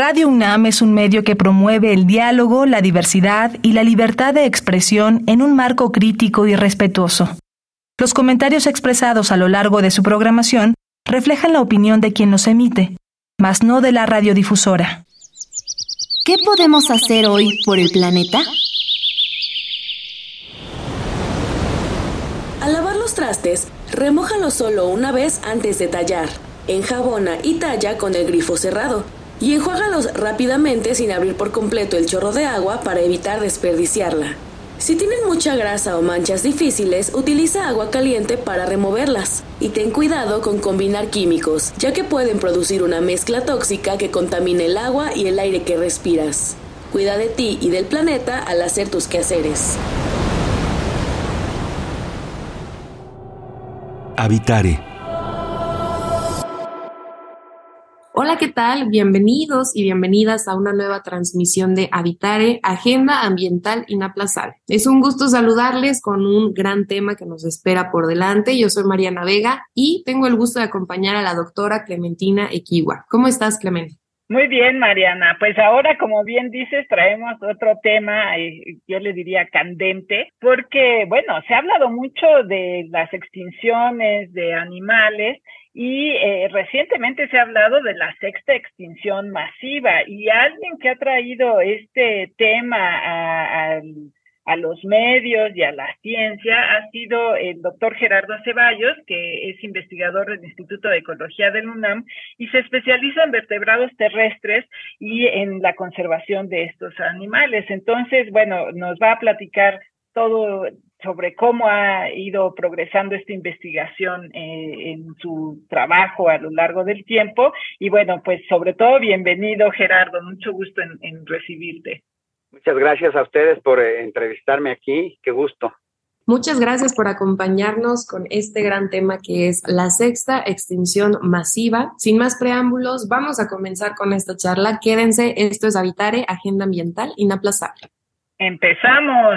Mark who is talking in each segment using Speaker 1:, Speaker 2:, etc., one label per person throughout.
Speaker 1: Radio UNAM es un medio que promueve el diálogo, la diversidad y la libertad de expresión en un marco crítico y respetuoso. Los comentarios expresados a lo largo de su programación reflejan la opinión de quien los emite, mas no de la radiodifusora.
Speaker 2: ¿Qué podemos hacer hoy por el planeta?
Speaker 3: Al lavar los trastes, remójalo solo una vez antes de tallar. Enjabona y talla con el grifo cerrado. Y enjuágalos rápidamente sin abrir por completo el chorro de agua para evitar desperdiciarla. Si tienen mucha grasa o manchas difíciles, utiliza agua caliente para removerlas. Y ten cuidado con combinar químicos, ya que pueden producir una mezcla tóxica que contamine el agua y el aire que respiras. Cuida de ti y del planeta al hacer tus quehaceres.
Speaker 4: Habitare
Speaker 5: Hola, ¿qué tal? Bienvenidos y bienvenidas a una nueva transmisión de Habitare, Agenda Ambiental Inaplazable. Es un gusto saludarles con un gran tema que nos espera por delante. Yo soy Mariana Vega y tengo el gusto de acompañar a la doctora Clementina Equiwa. ¿Cómo estás, Clemente?
Speaker 6: Muy bien, Mariana. Pues ahora, como bien dices, traemos otro tema, eh, yo le diría candente, porque, bueno, se ha hablado mucho de las extinciones de animales y eh, recientemente se ha hablado de la sexta extinción masiva y alguien que ha traído este tema a, a, los medios y a la ciencia ha sido el doctor Gerardo Ceballos, que es investigador del Instituto de Ecología del UNAM y se especializa en vertebrados terrestres y en la conservación de estos animales. Entonces, bueno, nos va a platicar todo sobre cómo ha ido progresando esta investigación eh, en su trabajo a lo largo del tiempo. Y bueno, pues sobre todo bienvenido Gerardo, mucho gusto en, recibirte.
Speaker 7: Muchas gracias a ustedes por eh, entrevistarme aquí, qué gusto.
Speaker 5: Muchas gracias por acompañarnos con este gran tema que es la sexta extinción masiva. Sin más preámbulos, vamos a comenzar con esta charla. Quédense, esto es Habitare, Agenda Ambiental Inaplazable.
Speaker 6: Empezamos.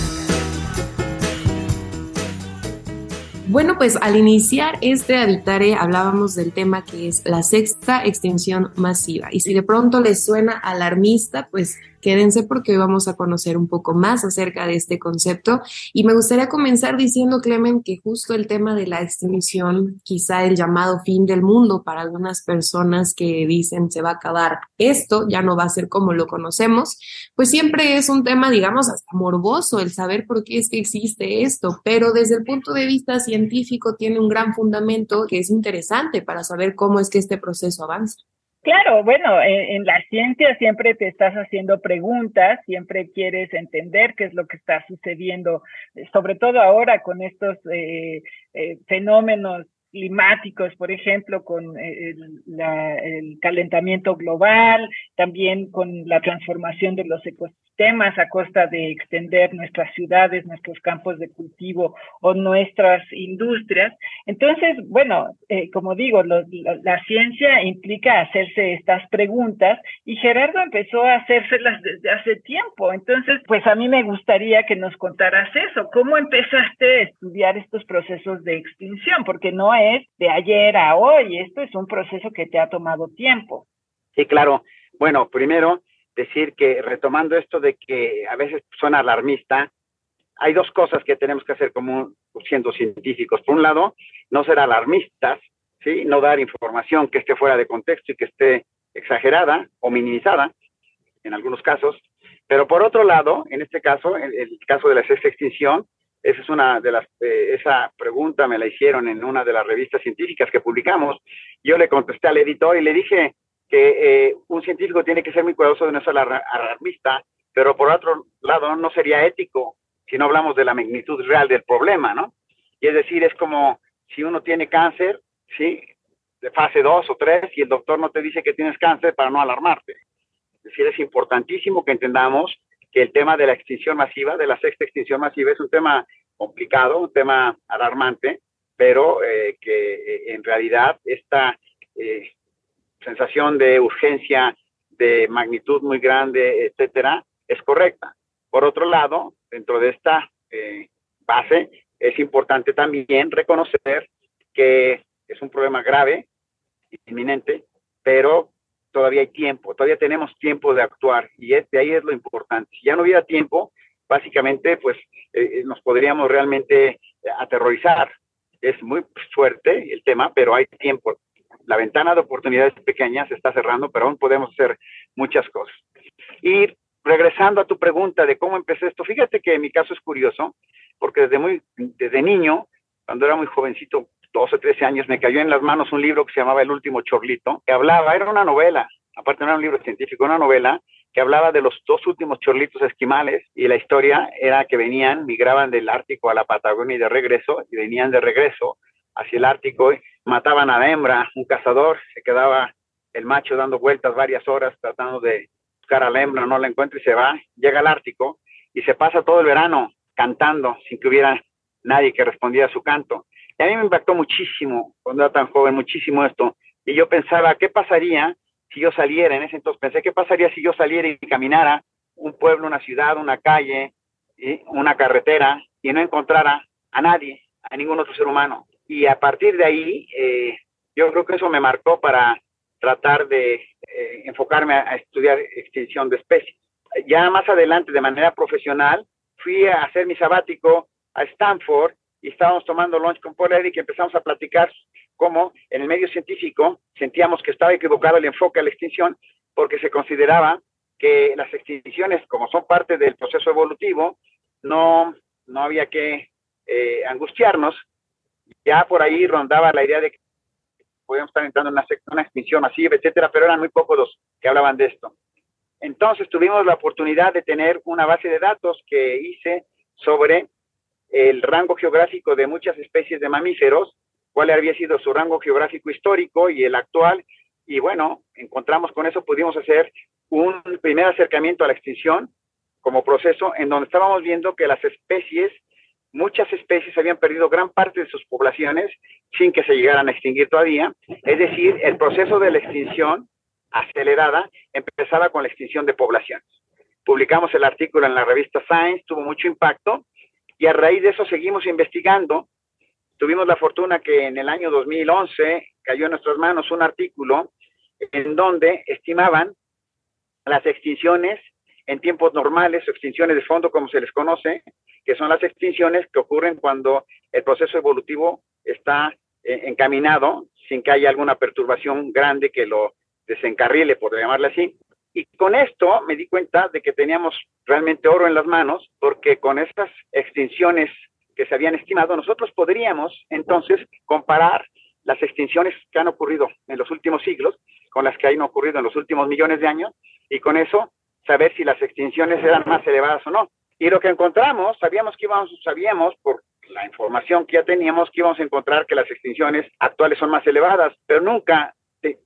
Speaker 5: Bueno, pues al iniciar este Habitare hablábamos del tema que es la sexta extinción masiva. Y si de pronto les suena alarmista, pues Quédense porque hoy vamos a conocer un poco más acerca de este concepto y me gustaría comenzar diciendo, Clemen, que justo el tema de la extinción, quizá el llamado fin del mundo para algunas personas que dicen se va a acabar esto, ya no va a ser como lo conocemos, pues siempre es un tema, digamos, hasta morboso el saber por qué es que existe esto, pero desde el punto de vista científico tiene un gran fundamento que es interesante para saber cómo es que este proceso avanza.
Speaker 6: Claro, bueno, en, la ciencia siempre te estás haciendo preguntas, siempre quieres entender qué es lo que está sucediendo, sobre todo ahora con estos eh, eh, fenómenos climáticos, por ejemplo, con eh, el, calentamiento global, también con la transformación de los ecosistemas a costa de extender nuestras ciudades, nuestros campos de cultivo o nuestras industrias. Entonces, bueno, eh, como digo, la, ciencia implica hacerse estas preguntas y Gerardo empezó a hacérselas desde hace tiempo. Entonces, pues a mí me gustaría que nos contaras eso. ¿Cómo empezaste a estudiar estos procesos de extinción? Porque no es de ayer a hoy, esto es un proceso que te ha tomado tiempo.
Speaker 7: Sí, claro. Bueno, primero, decir que retomando esto de que a veces suena alarmista, hay dos cosas que tenemos que hacer como siendo científicos. Por un lado, no ser alarmistas, ¿sí? no dar información que esté fuera de contexto y que esté exagerada o minimizada en algunos casos. Pero por otro lado, en este caso, en el caso de la sexta extinción, esa es una de las, eh, esa pregunta me la hicieron en una de las revistas científicas que publicamos. Yo le contesté al editor y le dije, que eh, un científico tiene que ser muy cuidadoso de no ser alarmista, pero por otro lado no sería ético si no hablamos de la magnitud real del problema, ¿no? Y es decir, es como si uno tiene cáncer, ¿sí? De fase 2 o 3 y el doctor no te dice que tienes cáncer para no alarmarte. Es decir, es importantísimo que entendamos que el tema de la extinción masiva, de la sexta extinción masiva, es un tema complicado, un tema alarmante, pero eh, que eh, en realidad esta eh, sensación de urgencia, de magnitud muy grande, etcétera, es correcta. Por otro lado, dentro de esta base, es importante también reconocer que es un problema grave, inminente, pero todavía hay tiempo, todavía tenemos tiempo de actuar y de ahí es lo importante. Si ya no hubiera tiempo, básicamente, pues eh, nos podríamos realmente aterrorizar. Es muy fuerte el tema, pero hay tiempo. La ventana de oportunidades pequeñas se está cerrando, pero aún podemos hacer muchas cosas. Y regresando a tu pregunta de cómo empecé esto, fíjate que en mi caso es curioso, porque desde muy, desde niño, cuando era muy jovencito, 12, 13 años, me cayó en las manos un libro que se llamaba El último chorlito, que hablaba, era una novela, aparte no era un libro científico, una novela que hablaba de los dos últimos chorlitos esquimales y la historia era que venían, migraban del Ártico a la Patagonia y de regreso, y venían de regreso hacia el Ártico, mataban a la hembra, un cazador, se quedaba el macho dando vueltas varias horas tratando de buscar a la hembra, no la encuentra y se va, llega al Ártico y se pasa todo el verano cantando sin que hubiera nadie que respondiera a su canto. Y a mí me impactó muchísimo cuando era tan joven, muchísimo esto. Y yo pensaba, ¿qué pasaría si yo saliera? En ese entonces pensé, ¿qué pasaría si yo saliera y caminara un pueblo, una ciudad, una calle, una carretera y no encontrara a nadie, a ningún otro ser humano? Y a partir de ahí, eh, yo creo que eso me marcó para tratar de eh, enfocarme a, a, estudiar extinción de especies. Ya más adelante, de manera profesional, fui a hacer mi sabático a Stanford y estábamos tomando lunch con Paul Eric y empezamos a platicar cómo en el medio científico sentíamos que estaba equivocado el enfoque a la extinción porque se consideraba que las extinciones, como son parte del proceso evolutivo, no, no había que eh, angustiarnos. Ya por ahí rondaba la idea de que podíamos estar entrando en una, extinción masiva, etcétera, pero eran muy pocos los que hablaban de esto. Entonces tuvimos la oportunidad de tener una base de datos que hice sobre el rango geográfico de muchas especies de mamíferos, cuál había sido su rango geográfico histórico y el actual. Y bueno, encontramos con eso, pudimos hacer un primer acercamiento a la extinción como proceso en donde estábamos viendo que las especies, muchas especies habían perdido gran parte de sus poblaciones sin que se llegaran a extinguir todavía. Es decir, el proceso de la extinción acelerada empezaba con la extinción de poblaciones. Publicamos el artículo en la revista Science, tuvo mucho impacto y a raíz de eso seguimos investigando. Tuvimos la fortuna que en el año 2011 cayó en nuestras manos un artículo en donde estimaban las extinciones en tiempos normales extinciones de fondo, como se les conoce, que son las extinciones que ocurren cuando el proceso evolutivo está eh, encaminado sin que haya alguna perturbación grande que lo desencarrile, por llamarle así. Y con esto me di cuenta de que teníamos realmente oro en las manos, porque con estas extinciones que se habían estimado, nosotros podríamos entonces comparar las extinciones que han ocurrido en los últimos siglos con las que han ocurrido en los últimos millones de años y con eso saber si las extinciones eran más elevadas o no. Y lo que encontramos, sabíamos que íbamos, sabíamos por la información que ya teníamos que íbamos a encontrar que las extinciones actuales son más elevadas, pero nunca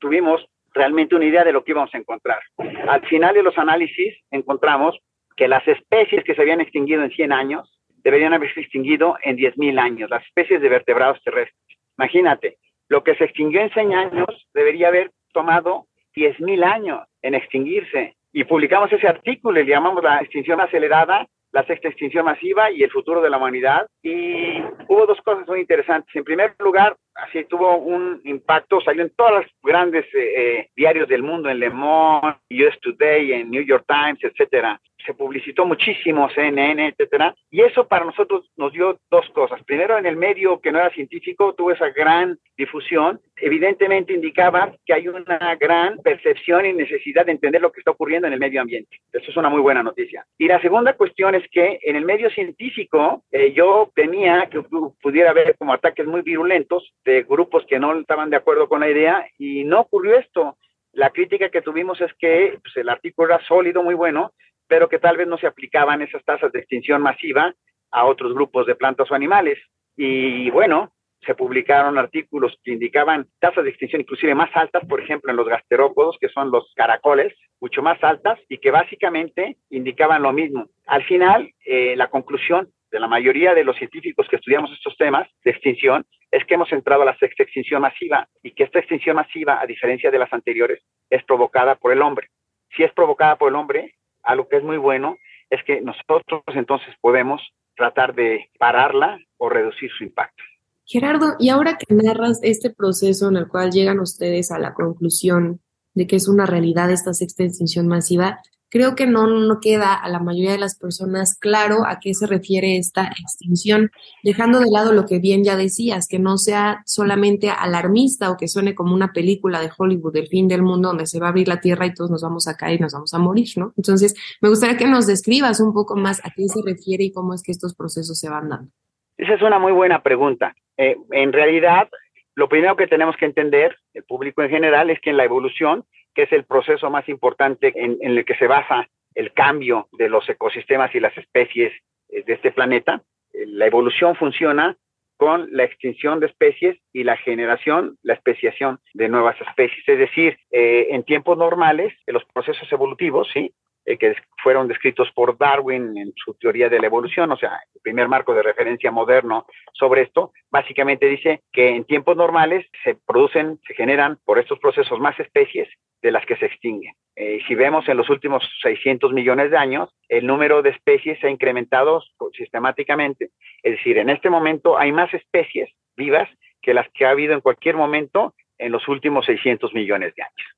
Speaker 7: tuvimos realmente una idea de lo que íbamos a encontrar. Al final de los análisis encontramos que las especies que se habían extinguido en 100 años deberían haberse extinguido en 10.000 años, las especies de vertebrados terrestres. Imagínate, lo que se extinguió en 100 años debería haber tomado 10.000 años en extinguirse. Y publicamos ese artículo y le llamamos la extinción acelerada la sexta extinción masiva y el futuro de la humanidad. Y hubo dos cosas muy interesantes. En primer lugar, así tuvo un impacto, salió en todos los grandes eh, eh, diarios del mundo, en Le Monde, US Today, en New York Times, etcétera se publicitó muchísimo, CNN, etcétera, y eso para nosotros nos dio dos cosas. Primero, en el medio que no era científico, tuvo esa gran difusión, evidentemente indicaba que hay una gran percepción y necesidad de entender lo que está ocurriendo en el medio ambiente. Eso es una muy buena noticia. Y la segunda cuestión es que en el medio científico eh, yo temía que pudiera haber como ataques muy virulentos de grupos que no estaban de acuerdo con la idea y no ocurrió esto. La crítica que tuvimos es que pues, el artículo era sólido, muy bueno, pero que tal vez no se aplicaban esas tasas de extinción masiva a otros grupos de plantas o animales. Y bueno, se publicaron artículos que indicaban tasas de extinción inclusive más altas, por ejemplo, en los gasterópodos, que son los caracoles, mucho más altas y que básicamente indicaban lo mismo. Al final, eh, la conclusión de la mayoría de los científicos que estudiamos estos temas de extinción es que hemos entrado a la sexta extinción masiva y que esta extinción masiva, a diferencia de las anteriores, es provocada por el hombre. Si es provocada por el hombre, algo que es muy bueno es que nosotros entonces podemos tratar de pararla o reducir su impacto.
Speaker 5: Gerardo, y ahora que narras este proceso en el cual llegan ustedes a la conclusión de que es una realidad esta sexta extinción masiva, creo que no, no queda a la mayoría de las personas claro a qué se refiere esta extinción, dejando de lado lo que bien ya decías, que no sea solamente alarmista o que suene como una película de Hollywood del fin del mundo donde se va a abrir la tierra y todos nos vamos a caer y nos vamos a morir, ¿no? Entonces, me gustaría que nos describas un poco más a qué se refiere y cómo es que estos procesos se van dando.
Speaker 7: Esa es una muy buena pregunta. Eh, en realidad, lo primero que tenemos que entender, el público en general, es que en la evolución, que es el proceso más importante en, el que se basa el cambio de los ecosistemas y las especies eh, de este planeta, eh, la evolución funciona con la extinción de especies y la generación, la especiación de nuevas especies. Es decir, en tiempos normales, los procesos evolutivos, ¿sí? Eh, que fueron descritos por Darwin en su teoría de la evolución, o sea, el primer marco de referencia moderno sobre esto, básicamente dice que en tiempos normales se producen, se generan por estos procesos más especies de las que se extinguen. Eh, si vemos en los últimos 600 millones de años, el número de especies se ha incrementado sistemáticamente, es decir, en este momento hay más especies vivas que las que ha habido en cualquier momento en los últimos 600 millones de años.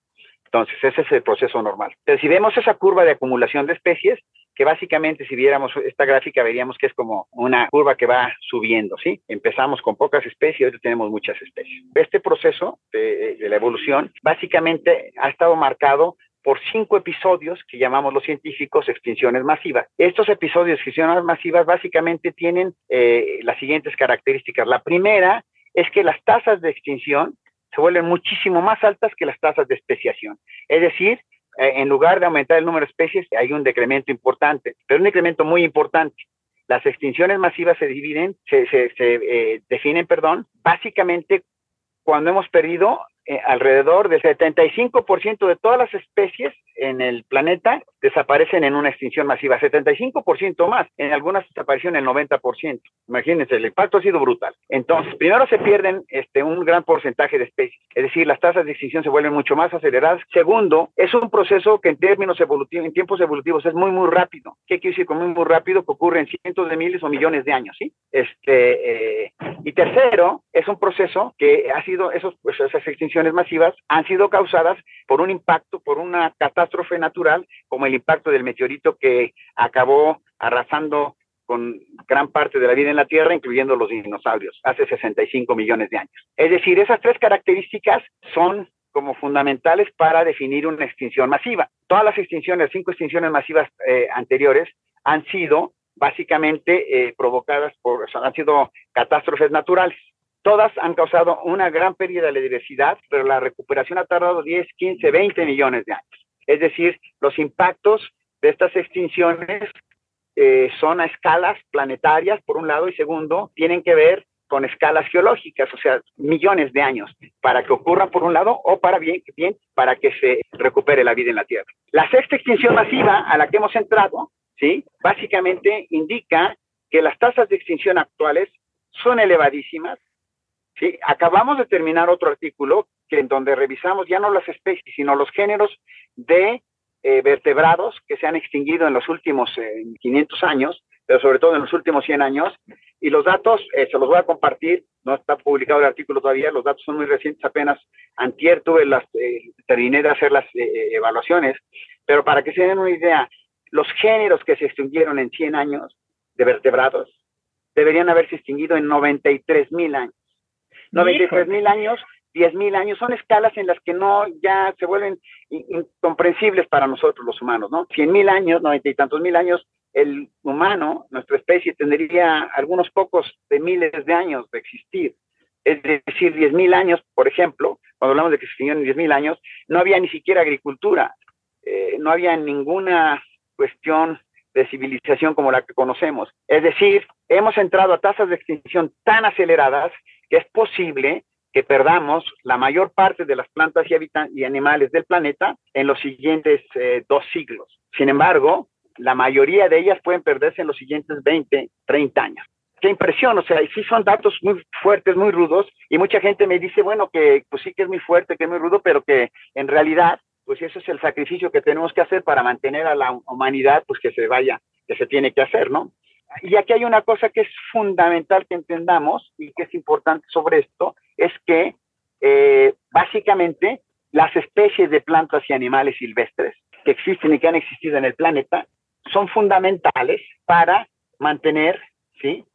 Speaker 7: Entonces, ese es el proceso normal. Pero si vemos esa curva de acumulación de especies, que básicamente si viéramos esta gráfica veríamos que es como una curva que va subiendo, ¿sí? Empezamos con pocas especies y ahora tenemos muchas especies. Este proceso de, de la evolución básicamente ha estado marcado por cinco episodios que llamamos los científicos extinciones masivas. Estos episodios de extinciones masivas básicamente tienen eh, las siguientes características. La primera es que las tasas de extinción se vuelven muchísimo más altas que las tasas de especiación. Es decir, eh, en lugar de aumentar el número de especies, hay un decremento importante, pero un decremento muy importante. Las extinciones masivas se dividen, se, eh, definen, perdón, básicamente cuando hemos perdido eh, alrededor del 75% de todas las especies en el planeta desaparecen en una extinción masiva, 75% más, en algunas desaparecieron el 90%. Imagínense, el impacto ha sido brutal. Entonces, primero se pierden este, un gran porcentaje de especies, es decir, las tasas de extinción se vuelven mucho más aceleradas. Segundo, es un proceso que en términos evolutivos, en tiempos evolutivos es muy, muy rápido. ¿Qué quiere decir con muy, muy rápido? Que ocurre en cientos de miles o millones de años, ¿sí? Este, eh, y tercero, es un proceso que ha sido, esos, pues, esas extinciones masivas han sido causadas por un impacto, por una catástrofe natural, como el impacto del meteorito que acabó arrasando con gran parte de la vida en la Tierra, incluyendo los dinosaurios, hace 65 millones de años. Es decir, esas tres características son como fundamentales para definir una extinción masiva. Todas las extinciones, cinco extinciones masivas eh, anteriores, han sido básicamente eh, provocadas por, han sido catástrofes naturales. Todas han causado una gran pérdida de la diversidad, pero la recuperación ha tardado 10, 15, 20 millones de años. Es decir, los impactos de estas extinciones eh, son a escalas planetarias, por un lado, y segundo, tienen que ver con escalas geológicas, o sea, millones de años, para que ocurra por un lado o para bien, bien, para que se recupere la vida en la Tierra. La sexta extinción masiva a la que hemos entrado, ¿sí? Básicamente indica que las tasas de extinción actuales son elevadísimas, Sí, acabamos de terminar otro artículo que en donde revisamos ya no las especies, sino los géneros de eh, vertebrados que se han extinguido en los últimos 500 eh, años, pero sobre todo en los últimos 100 años. Y los datos eh, se los voy a compartir, no está publicado el artículo todavía, los datos son muy recientes, apenas antier tuve las, terminé de hacer las evaluaciones, pero para que se den una idea, los géneros que se extinguieron en 100 años de vertebrados deberían haberse extinguido en 93 mil años. 93 mil años, 10 mil años, son escalas en las que no ya se vuelven incomprensibles para nosotros los humanos, ¿no? 100 mil años, 90 y tantos mil años, el humano, nuestra especie, tendría algunos pocos de miles de años de existir. Es decir, 10 mil años, por ejemplo, cuando hablamos de que se extinguieron 10 mil años, no había ni siquiera agricultura, eh, no había ninguna cuestión de civilización como la que conocemos. Es decir, hemos entrado a tasas de extinción tan aceleradas que es posible que perdamos la mayor parte de las plantas y, y animales del planeta en los siguientes eh, dos siglos. Sin embargo, la mayoría de ellas pueden perderse en los siguientes 20, 30 años. Qué impresión, o sea, sí son datos muy fuertes, muy rudos, y mucha gente me dice, bueno, que pues sí que es muy fuerte, que es muy rudo, pero que en realidad, pues eso es el sacrificio que tenemos que hacer para mantener a la humanidad, pues que se vaya, que se tiene que hacer, ¿no? Y aquí hay una cosa que es fundamental que entendamos y que es importante sobre esto, es que eh, básicamente las especies de plantas y animales silvestres que existen y que han existido en el planeta son fundamentales para mantener ¿sí?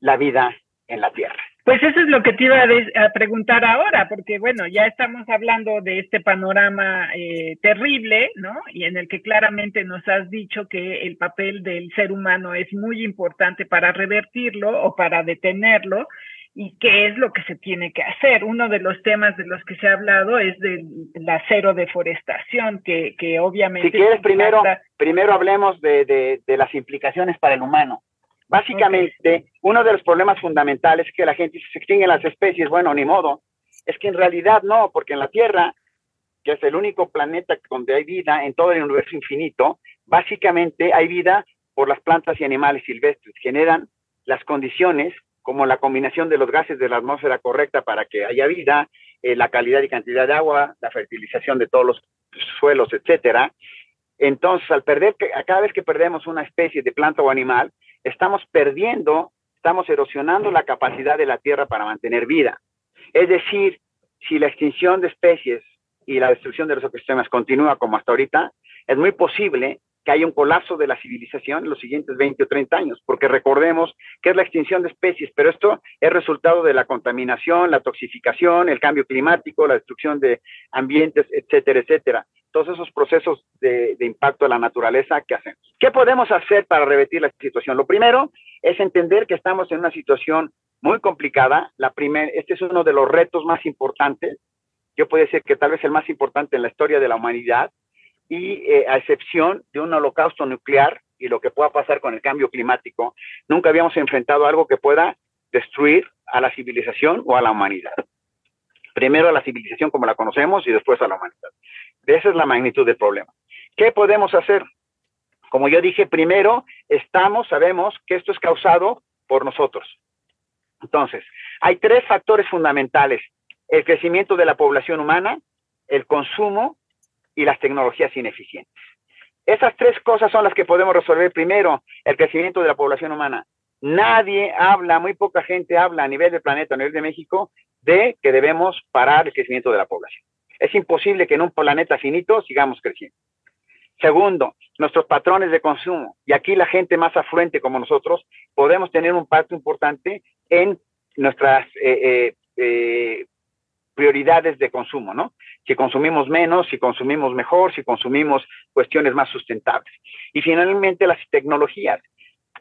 Speaker 7: la vida en la Tierra.
Speaker 6: Pues eso es lo que te iba a, preguntar ahora, porque bueno, ya estamos hablando de este panorama eh, terrible, ¿no? Y en el que claramente nos has dicho que el papel del ser humano es muy importante para revertirlo o para detenerlo y qué es lo que se tiene que hacer. Uno de los temas de los que se ha hablado es de la cero deforestación, que, que obviamente...
Speaker 7: Si quieres, primero, primero hablemos de, de, de las implicaciones para el humano. Básicamente, uno de los problemas fundamentales es que la gente se extinguen las especies, bueno, ni modo. Es que en realidad no, porque en la Tierra, que es el único planeta donde hay vida en todo el universo infinito, básicamente hay vida por las plantas y animales silvestres. Generan las condiciones como la combinación de los gases de la atmósfera correcta para que haya vida, eh, la calidad y cantidad de agua, la fertilización de todos los suelos, etcétera. Entonces, al perder, cada vez que perdemos una especie de planta o animal, estamos perdiendo, estamos erosionando la capacidad de la Tierra para mantener vida. Es decir, si la extinción de especies y la destrucción de los ecosistemas continúa como hasta ahorita, es muy posible que haya un colapso de la civilización en los siguientes 20 o 30 años, porque recordemos que es la extinción de especies, pero esto es resultado de la contaminación, la toxificación, el cambio climático, la destrucción de ambientes, etcétera, etcétera todos esos procesos de, impacto a la naturaleza que hacemos. ¿Qué podemos hacer para revertir la situación? Lo primero es entender que estamos en una situación muy complicada. La primer, este es uno de los retos más importantes. Yo puedo decir que tal vez el más importante en la historia de la humanidad y eh, a excepción de un holocausto nuclear y lo que pueda pasar con el cambio climático, nunca habíamos enfrentado algo que pueda destruir a la civilización o a la humanidad. Primero a la civilización como la conocemos y después a la humanidad. Esa es la magnitud del problema. ¿Qué podemos hacer? Como yo dije, primero estamos, sabemos que esto es causado por nosotros. Entonces, hay tres factores fundamentales. El crecimiento de la población humana, el consumo y las tecnologías ineficientes. Esas tres cosas son las que podemos resolver primero, el crecimiento de la población humana. Nadie habla, muy poca gente habla a nivel del planeta, a nivel de México, de que debemos parar el crecimiento de la población. Es imposible que en un planeta finito sigamos creciendo. Segundo, nuestros patrones de consumo. Y aquí la gente más afluente como nosotros podemos tener un impacto importante en nuestras eh, eh, eh, prioridades de consumo, ¿no? Si consumimos menos, si consumimos mejor, si consumimos cuestiones más sustentables. Y finalmente las tecnologías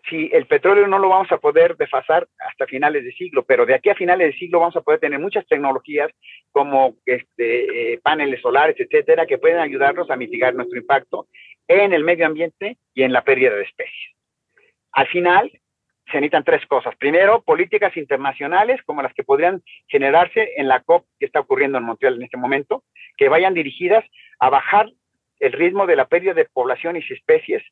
Speaker 7: si el petróleo no lo vamos a poder desfasar hasta finales de siglo, pero de aquí a finales de siglo vamos a poder tener muchas tecnologías como este, eh, paneles solares, etcétera, que pueden ayudarnos a mitigar nuestro impacto en el medio ambiente y en la pérdida de especies. Al final, se necesitan tres cosas. Primero, políticas internacionales como las que podrían generarse en la COP que está ocurriendo en Montreal en este momento, que vayan dirigidas a bajar el ritmo de la pérdida de población y especies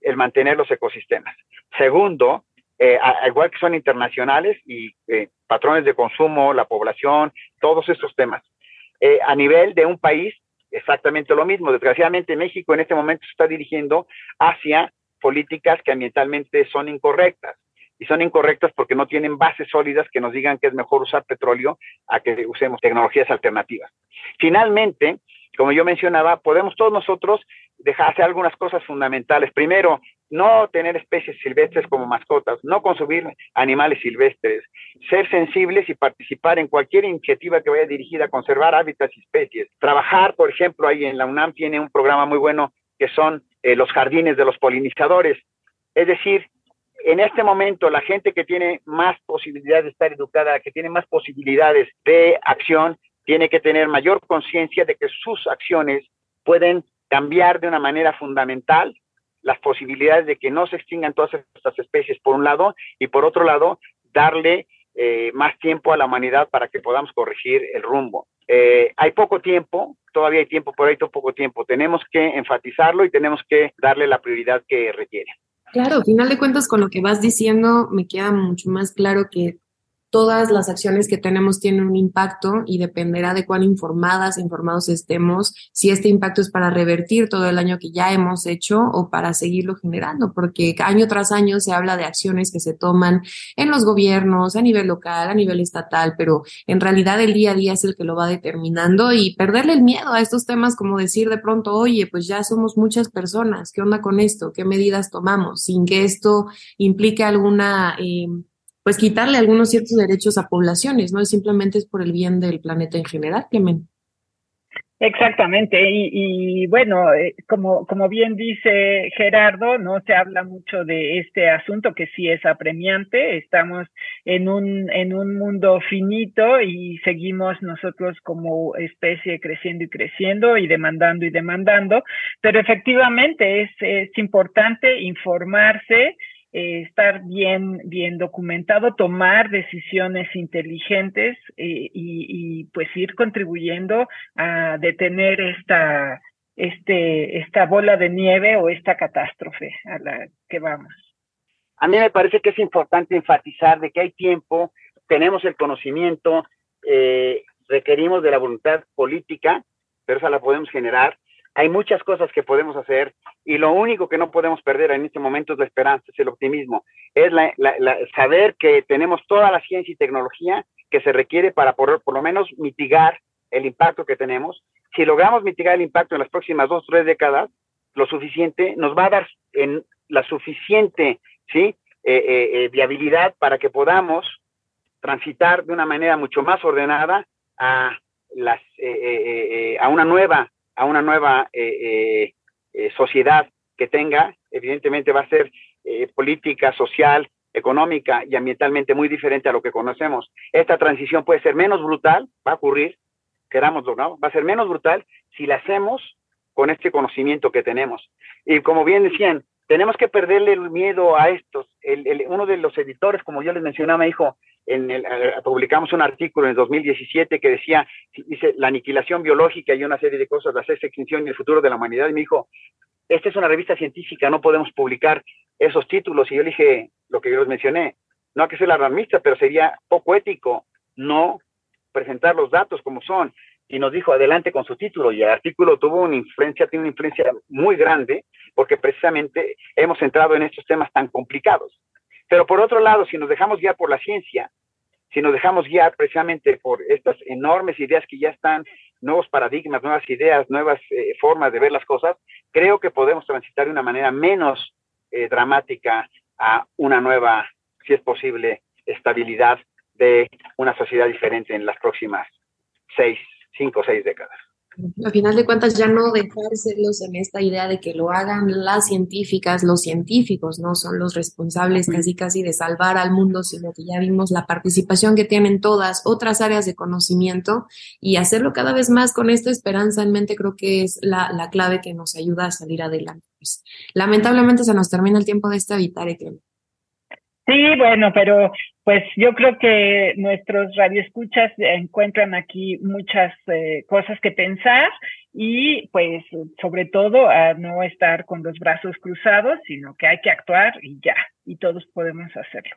Speaker 7: el mantener los ecosistemas. Segundo, eh, igual que son internacionales y eh, patrones de consumo, la población, todos estos temas. Eh, a nivel de un país, exactamente lo mismo. Desgraciadamente México en este momento se está dirigiendo hacia políticas que ambientalmente son incorrectas. Y son incorrectas porque no tienen bases sólidas que nos digan que es mejor usar petróleo a que usemos tecnologías alternativas. Finalmente, como yo mencionaba, podemos todos nosotros dejar hacer algunas cosas fundamentales. Primero, no tener especies silvestres como mascotas, no consumir animales silvestres, ser sensibles y participar en cualquier iniciativa que vaya dirigida a conservar hábitats y especies. Trabajar, por ejemplo, ahí en la UNAM tiene un programa muy bueno que son eh, los jardines de los polinizadores. Es decir, en este momento la gente que tiene más posibilidades de estar educada, que tiene más posibilidades de acción, tiene que tener mayor conciencia de que sus acciones pueden cambiar de una manera fundamental las posibilidades de que no se extingan todas estas especies, por un lado, y por otro lado, darle eh, más tiempo a la humanidad para que podamos corregir el rumbo. Eh, hay poco tiempo, todavía hay tiempo, pero hay poco tiempo. Tenemos que enfatizarlo y tenemos que darle la prioridad que requiere.
Speaker 5: Claro, al final de cuentas, con lo que vas diciendo, me queda mucho más claro que todas las acciones que tenemos tienen un impacto y dependerá de cuán informadas, informados estemos, si este impacto es para revertir todo el año que ya hemos hecho o para seguirlo generando, porque año tras año se habla de acciones que se toman en los gobiernos, a nivel local, a nivel estatal, pero en realidad el día a día es el que lo va determinando y perderle el miedo a estos temas como decir de pronto, oye, pues ya somos muchas personas, ¿qué onda con esto? ¿Qué medidas tomamos? Sin que esto implique alguna... Eh, pues quitarle algunos ciertos derechos a poblaciones, ¿no? Simplemente es por el bien del planeta en general, Clemen.
Speaker 6: Exactamente, y, bueno, eh, como, como bien dice Gerardo, no se habla mucho de este asunto que sí es apremiante, estamos en un, en un mundo finito y seguimos nosotros como especie creciendo y creciendo y demandando y demandando, pero efectivamente es, es importante informarse, eh, estar bien, bien documentado, tomar decisiones inteligentes eh, y, pues ir contribuyendo a detener esta, este, esta bola de nieve o esta catástrofe a la que vamos.
Speaker 7: A mí me parece que es importante enfatizar de que hay tiempo, tenemos el conocimiento, eh, requerimos de la voluntad política, pero esa la podemos generar, hay muchas cosas que podemos hacer y lo único que no podemos perder en este momento es la esperanza, es el optimismo, es la, saber que tenemos toda la ciencia y tecnología que se requiere para por, por lo menos mitigar el impacto que tenemos. Si logramos mitigar el impacto en las próximas dos o tres décadas, lo suficiente, nos va a dar en la suficiente ¿sí? Eh, eh, eh, viabilidad para que podamos transitar de una manera mucho más ordenada a, las, a una nueva a una nueva eh, eh, eh, sociedad que tenga, evidentemente va a ser política, social, económica y ambientalmente muy diferente a lo que conocemos. Esta transición puede ser menos brutal, va a ocurrir, querámoslo, ¿no? Va a ser menos brutal si la hacemos con este conocimiento que tenemos. Y como bien decían, tenemos que perderle el miedo a estos. uno de los editores, como yo les mencionaba, me dijo, en el, eh, publicamos un artículo en el 2017 que decía, dice, la aniquilación biológica y una serie de cosas, la sexta extinción y el futuro de la humanidad. Y me dijo, esta es una revista científica, no podemos publicar esos títulos. Y yo le dije, lo que yo les mencioné, no hay que ser alarmista, pero sería poco ético no presentar los datos como son. Y nos dijo, adelante con su título. Y el artículo tuvo una influencia, tiene una influencia muy grande, porque precisamente hemos entrado en estos temas tan complicados. Pero por otro lado, si nos dejamos guiar por la ciencia, si nos dejamos guiar precisamente por estas enormes ideas que ya están, nuevos paradigmas, nuevas ideas, nuevas eh, formas de ver las cosas, creo que podemos transitar de una manera menos eh, dramática a una nueva, si es posible, estabilidad de una sociedad diferente en las próximas seis, cinco o seis décadas.
Speaker 5: A final de cuentas, ya no dejárselos en esta idea de que lo hagan las científicas, los científicos, no son los responsables casi casi de salvar al mundo, sino que ya vimos la participación que tienen todas otras áreas de conocimiento y hacerlo cada vez más con esta esperanza en mente creo que es la, clave que nos ayuda a salir adelante. Pues, lamentablemente se nos termina el tiempo de esta Vitare,
Speaker 6: Sí, bueno, pero pues yo creo que nuestros radioescuchas encuentran aquí muchas eh, cosas que pensar y pues sobre todo a no estar con los brazos cruzados, sino que hay que actuar y ya, y todos podemos hacerlo.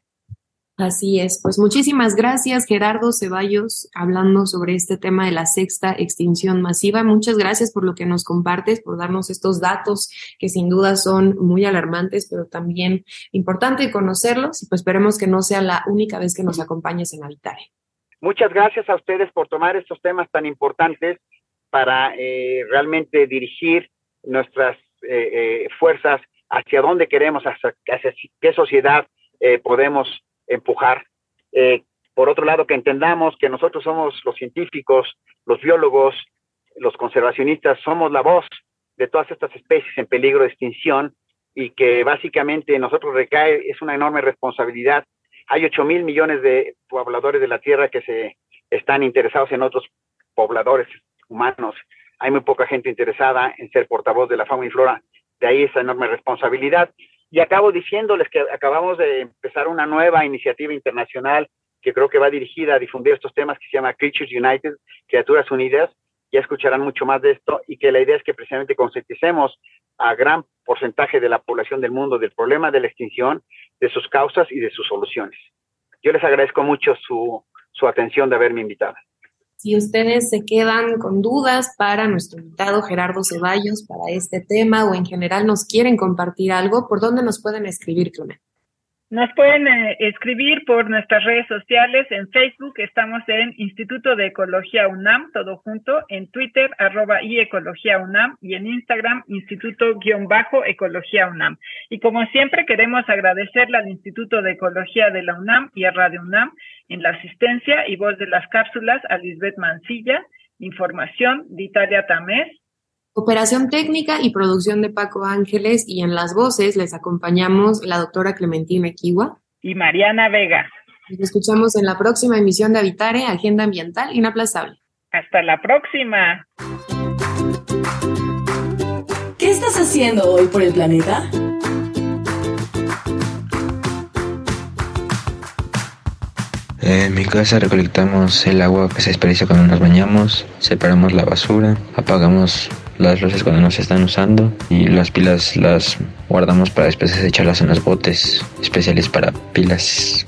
Speaker 5: Así es, pues muchísimas gracias Gerardo Ceballos hablando sobre este tema de la sexta extinción masiva. Muchas gracias por lo que nos compartes, por darnos estos datos que sin duda son muy alarmantes, pero también importante conocerlos y pues esperemos que no sea la única vez que nos acompañes en Habitare.
Speaker 7: Muchas gracias a ustedes por tomar estos temas tan importantes para eh, realmente dirigir nuestras eh, eh, fuerzas hacia dónde queremos, hacia, qué sociedad podemos empujar. Eh, por otro lado, que entendamos que nosotros somos los científicos, los biólogos, los conservacionistas, somos la voz de todas estas especies en peligro de extinción y que básicamente nosotros recae, es una enorme responsabilidad. Hay 8 mil millones de pobladores de la Tierra que se están interesados en otros pobladores humanos. Hay muy poca gente interesada en ser portavoz de la fauna y flora. De ahí esa enorme responsabilidad. Y acabo diciéndoles que acabamos de empezar una nueva iniciativa internacional que creo que va dirigida a difundir estos temas que se llama Creatures United, Criaturas Unidas, ya escucharán mucho más de esto y que la idea es que precisamente concienticemos a gran porcentaje de la población del mundo del problema de la extinción, de sus causas y de sus soluciones. Yo les agradezco mucho su, su atención de haberme invitado.
Speaker 5: Si ustedes se quedan con dudas para nuestro invitado Gerardo Ceballos para este tema o en general nos quieren compartir algo, ¿por dónde nos pueden escribir, Clemente?
Speaker 6: Nos pueden eh, escribir por nuestras redes sociales. En Facebook estamos en Instituto de Ecología UNAM, todo junto. En Twitter, arroba y Ecología UNAM. Y en Instagram, Instituto-Ecología UNAM. Y como siempre, queremos agradecerle al Instituto de Ecología de la UNAM y a Radio UNAM en la asistencia y voz de las cápsulas a Lisbeth Mancilla. Información de Italia Tamés.
Speaker 5: Operación técnica y producción de Paco Ángeles y en las voces les acompañamos la doctora Clementina Equiwa
Speaker 6: y Mariana Vega.
Speaker 5: Nos escuchamos en la próxima emisión de Habitare, Agenda Ambiental Inaplazable.
Speaker 6: Hasta la próxima.
Speaker 3: ¿Qué estás haciendo hoy por el planeta?
Speaker 8: En mi casa recolectamos el agua que se desperdicia cuando nos bañamos, separamos la basura, apagamos las luces cuando no se están usando y las pilas las guardamos para después echarlas en los botes especiales para pilas.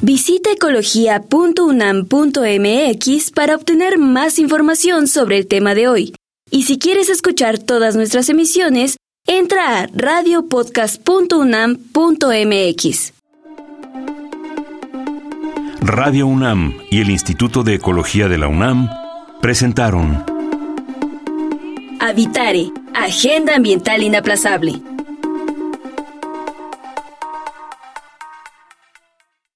Speaker 2: Visita ecología.unam.mx para obtener más información sobre el tema de hoy. Y si quieres escuchar todas nuestras emisiones, entra a radiopodcast.unam.mx.
Speaker 4: Radio UNAM y el Instituto de Ecología de la UNAM presentaron.
Speaker 2: Habitare, Agenda Ambiental Inaplazable